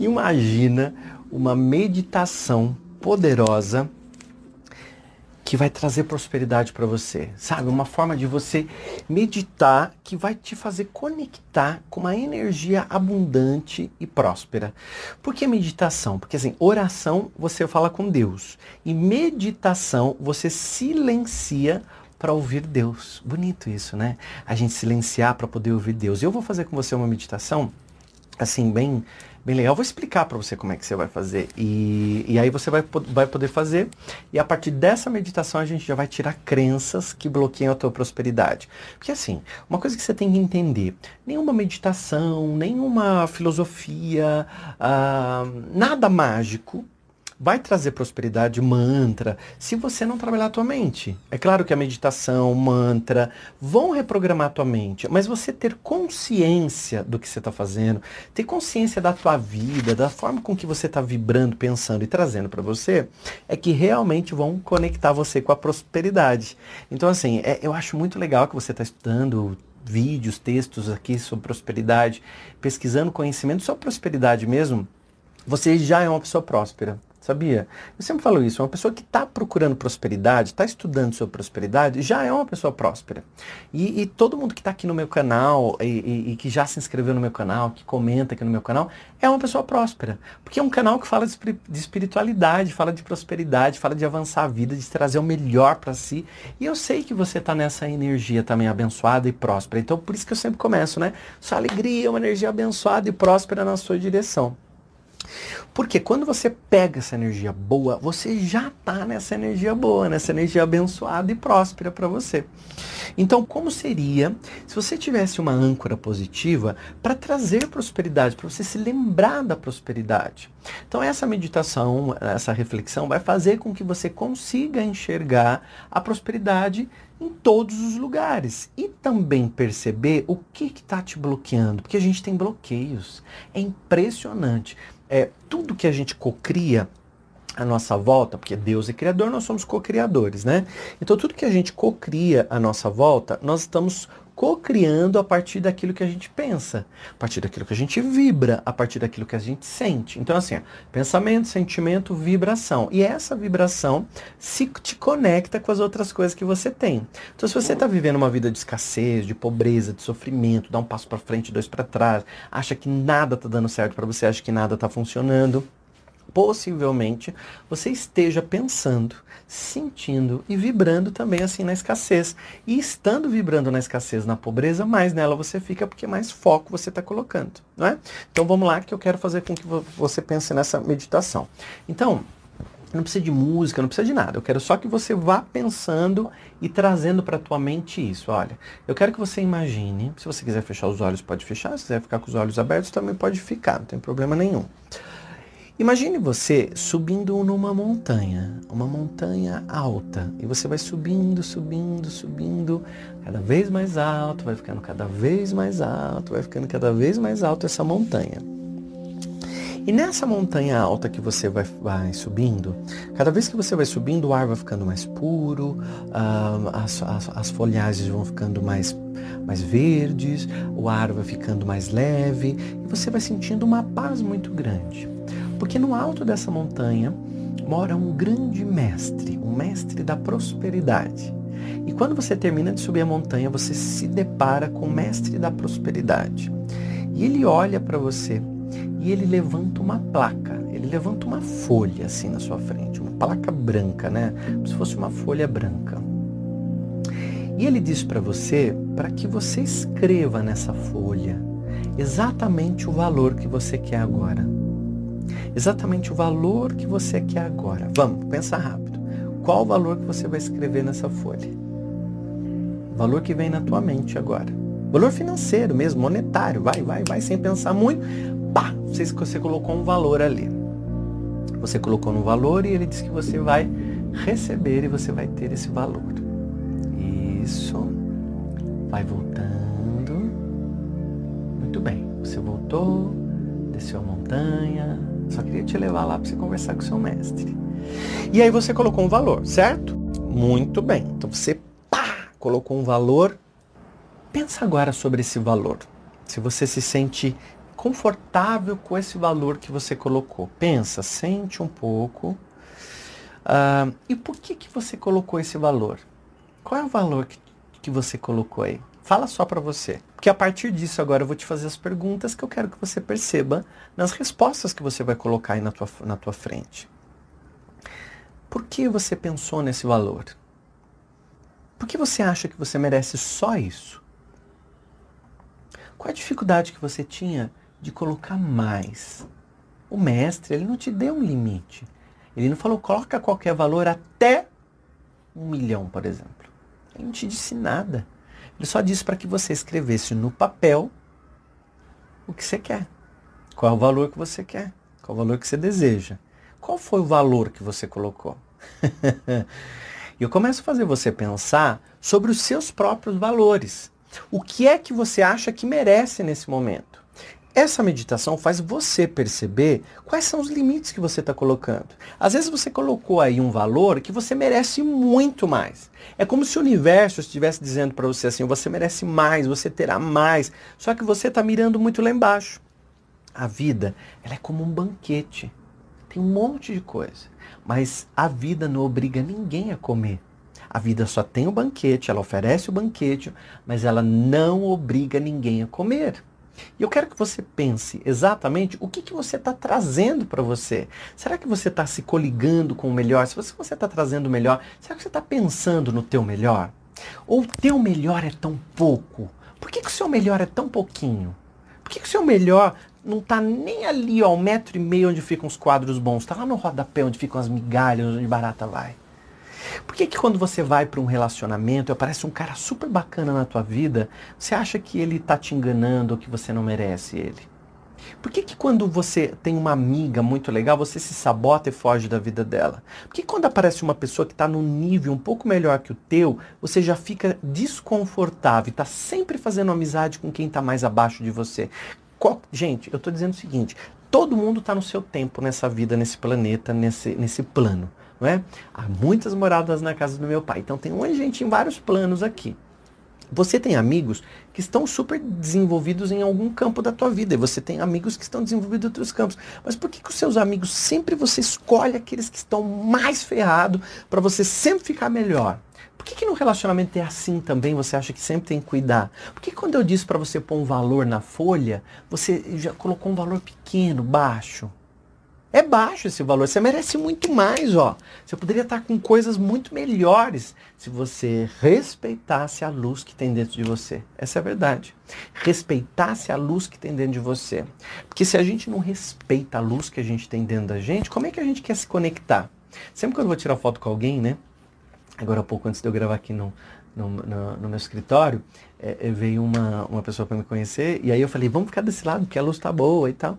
Imagina uma meditação poderosa que vai trazer prosperidade para você, sabe? Uma forma de você meditar que vai te fazer conectar com uma energia abundante e próspera. Por que meditação? Porque assim, oração você fala com Deus e meditação você silencia para ouvir Deus. Bonito isso, né? A gente silenciar para poder ouvir Deus. Eu vou fazer com você uma meditação assim bem bem legal. Eu vou explicar para você como é que você vai fazer. E, e aí você vai, vai poder fazer. E a partir dessa meditação a gente já vai tirar crenças que bloqueiam a tua prosperidade. Porque assim, uma coisa que você tem que entender, nenhuma meditação, nenhuma filosofia, uh, nada mágico vai trazer prosperidade, mantra, se você não trabalhar a tua mente. É claro que a meditação, mantra, vão reprogramar a tua mente, mas você ter consciência do que você está fazendo, ter consciência da tua vida, da forma com que você está vibrando, pensando e trazendo para você, é que realmente vão conectar você com a prosperidade. Então, assim, é, eu acho muito legal que você está estudando vídeos, textos aqui sobre prosperidade, pesquisando conhecimento sobre prosperidade mesmo, você já é uma pessoa próspera. Sabia? Eu sempre falo isso, uma pessoa que está procurando prosperidade, está estudando sobre prosperidade, já é uma pessoa próspera. E, e todo mundo que está aqui no meu canal e, e, e, que já se inscreveu no meu canal, que comenta aqui no meu canal, é uma pessoa próspera. Porque é um canal que fala de, de espiritualidade, fala de prosperidade, fala de avançar a vida, de trazer o melhor para si. E eu sei que você está nessa energia também abençoada e próspera. Então por isso que eu sempre começo, né? Sua alegria é uma energia abençoada e próspera na sua direção. Porque quando você pega essa energia boa, você já está nessa energia boa, nessa energia abençoada e próspera para você. Então, como seria se você tivesse uma âncora positiva para trazer prosperidade, para você se lembrar da prosperidade? Então, essa meditação, essa reflexão vai fazer com que você consiga enxergar a prosperidade em todos os lugares e também perceber o que está te bloqueando, porque a gente tem bloqueios. É impressionante é, tudo que a gente cocria a nossa volta, porque Deus é criador, nós somos co-criadores, né? Então tudo que a gente cocria a nossa volta, nós estamos co-criando a partir daquilo que a gente pensa, a partir daquilo que a gente vibra, a partir daquilo que a gente sente. Então assim, ó, pensamento, sentimento, vibração. E essa vibração se te conecta com as outras coisas que você tem. Então se você está vivendo uma vida de escassez, de pobreza, de sofrimento, dá um passo para frente, dois para trás, acha que nada está dando certo para você, acha que nada está funcionando, possivelmente você esteja pensando, sentindo e vibrando também assim na escassez. E estando vibrando na escassez, na pobreza, mais nela você fica porque mais foco você está colocando, não é? Então vamos lá que eu quero fazer com que você pense nessa meditação. Então, não precisa de música, não precisa de nada. Eu quero só que você vá pensando e trazendo para a tua mente isso. Olha, eu quero que você imagine, se você quiser fechar os olhos, pode fechar, se quiser ficar com os olhos abertos, também pode ficar, não tem problema nenhum. Imagine você subindo numa montanha, uma montanha alta, e você vai subindo, subindo, subindo, cada vez mais alto, vai ficando cada vez mais alto, vai ficando cada vez mais alto essa montanha. E nessa montanha alta que você vai, vai subindo, cada vez que você vai subindo, o ar vai ficando mais puro, uh, as, as, as folhagens vão ficando mais, mais verdes, o ar vai ficando mais leve, e você vai sentindo uma paz muito grande. Porque no alto dessa montanha mora um grande mestre, um mestre da prosperidade. E quando você termina de subir a montanha, você se depara com o mestre da prosperidade. E ele olha para você e ele levanta uma placa, ele levanta uma folha assim na sua frente, uma placa branca, né? Como se fosse uma folha branca. E ele diz para você para que você escreva nessa folha exatamente o valor que você quer agora exatamente o valor que você quer agora. Vamos, pensa rápido. Qual o valor que você vai escrever nessa folha? O valor que vem na tua mente agora. Valor financeiro mesmo, monetário. Vai, vai, vai, sem pensar muito. Pá, você, você colocou um valor ali. Você colocou no valor e ele diz que você vai receber e você vai ter esse valor. Isso. Vai voltando. Muito bem. Você voltou, desceu a montanha, só queria te levar lá para você conversar com seu mestre. E aí você colocou um valor, certo? Muito bem. Então você pá, colocou um valor. Pensa agora sobre esse valor. Se você se sente confortável com esse valor que você colocou. Pensa, sente um pouco. Uh, e por que, que você colocou esse valor? Qual é o valor que, que você colocou aí? Fala só para você. Porque a partir disso agora eu vou te fazer as perguntas que eu quero que você perceba nas respostas que você vai colocar aí na tua, na tua frente. Por que você pensou nesse valor? Por que você acha que você merece só isso? Qual a dificuldade que você tinha de colocar mais? O mestre, ele não te deu um limite. Ele não falou, coloca qualquer valor até um milhão, por exemplo. Ele não te disse nada. Ele só disse para que você escrevesse no papel o que você quer. Qual é o valor que você quer? Qual é o valor que você deseja? Qual foi o valor que você colocou? E eu começo a fazer você pensar sobre os seus próprios valores. O que é que você acha que merece nesse momento? Essa meditação faz você perceber quais são os limites que você está colocando. Às vezes você colocou aí um valor que você merece muito mais. É como se o universo estivesse dizendo para você assim: você merece mais, você terá mais. Só que você está mirando muito lá embaixo. A vida, ela é como um banquete. Tem um monte de coisa. Mas a vida não obriga ninguém a comer. A vida só tem o banquete, ela oferece o banquete, mas ela não obriga ninguém a comer. E eu quero que você pense exatamente o que, que você está trazendo para você. Será que você está se coligando com o melhor? Se você está trazendo o melhor, será que você está pensando no teu melhor? Ou o teu melhor é tão pouco? Por que, que o seu melhor é tão pouquinho? Por que, que o seu melhor não está nem ali, ó, um metro e meio onde ficam os quadros bons? Está lá no rodapé onde ficam as migalhas, onde barata vai. Por que, que quando você vai para um relacionamento aparece um cara super bacana na tua vida, você acha que ele está te enganando ou que você não merece ele? Por que, que quando você tem uma amiga muito legal, você se sabota e foge da vida dela? Por que quando aparece uma pessoa que está num nível um pouco melhor que o teu, você já fica desconfortável e está sempre fazendo amizade com quem está mais abaixo de você? Qual... Gente, eu estou dizendo o seguinte, todo mundo está no seu tempo nessa vida, nesse planeta, nesse, nesse plano não é? Há muitas moradas na casa do meu pai. Então tem um gente em vários planos aqui. Você tem amigos que estão super desenvolvidos em algum campo da tua vida e você tem amigos que estão desenvolvidos em outros campos. Mas por que, que os seus amigos sempre você escolhe aqueles que estão mais ferrados para você sempre ficar melhor? Por que, que no relacionamento é assim também? Você acha que sempre tem que cuidar? Por que quando eu disse para você pôr um valor na folha, você já colocou um valor pequeno, baixo? É baixo esse valor. Você merece muito mais, ó. Você poderia estar com coisas muito melhores se você respeitasse a luz que tem dentro de você. Essa é a verdade. Respeitasse a luz que tem dentro de você. Porque se a gente não respeita a luz que a gente tem dentro da gente, como é que a gente quer se conectar? Sempre quando eu vou tirar foto com alguém, né? Agora há pouco antes de eu gravar aqui no, no, no, no meu escritório, é, é veio uma, uma pessoa para me conhecer e aí eu falei, vamos ficar desse lado, porque a luz tá boa e tal.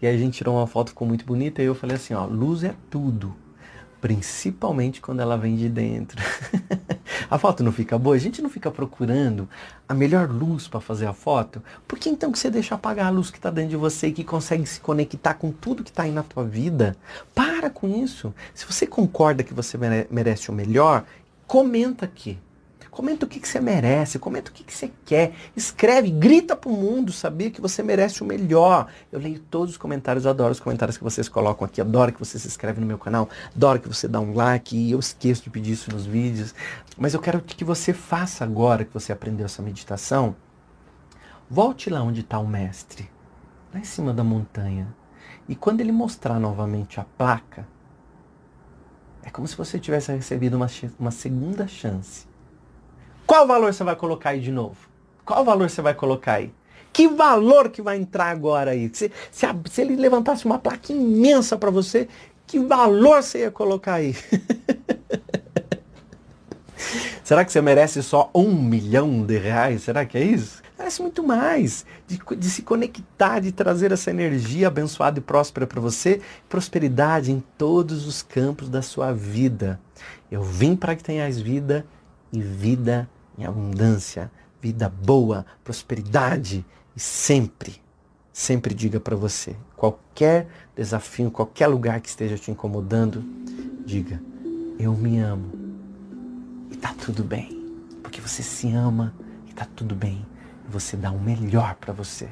E aí a gente tirou uma foto, ficou muito bonita, e eu falei assim, ó, luz é tudo. Principalmente quando ela vem de dentro. a foto não fica boa? A gente não fica procurando a melhor luz para fazer a foto? Por que então que você deixa apagar a luz que está dentro de você e que consegue se conectar com tudo que está aí na tua vida? Para com isso. Se você concorda que você merece o melhor, comenta aqui. Comenta o que, que você merece, comenta o que, que você quer. Escreve, grita pro mundo, sabia que você merece o melhor. Eu leio todos os comentários, adoro os comentários que vocês colocam aqui, adoro que você se inscreve no meu canal, adoro que você dá um like, e eu esqueço de pedir isso nos vídeos. Mas eu quero que você faça agora que você aprendeu essa meditação. Volte lá onde está o mestre, lá em cima da montanha. E quando ele mostrar novamente a placa, é como se você tivesse recebido uma, uma segunda chance qual valor você vai colocar aí de novo? Qual valor você vai colocar aí? Que valor que vai entrar agora aí? Se, se, a, se ele levantasse uma placa imensa para você, que valor você ia colocar aí? Será que você merece só um milhão de reais? Será que é isso? Merece muito mais. De, de se conectar, de trazer essa energia abençoada e próspera para você. Prosperidade em todos os campos da sua vida. Eu vim para que tenhas vida e vida em abundância, vida boa, prosperidade e sempre, sempre diga para você, qualquer desafio, qualquer lugar que esteja te incomodando, diga: eu me amo e tá tudo bem, porque você se ama e tá tudo bem. Você dá o melhor para você.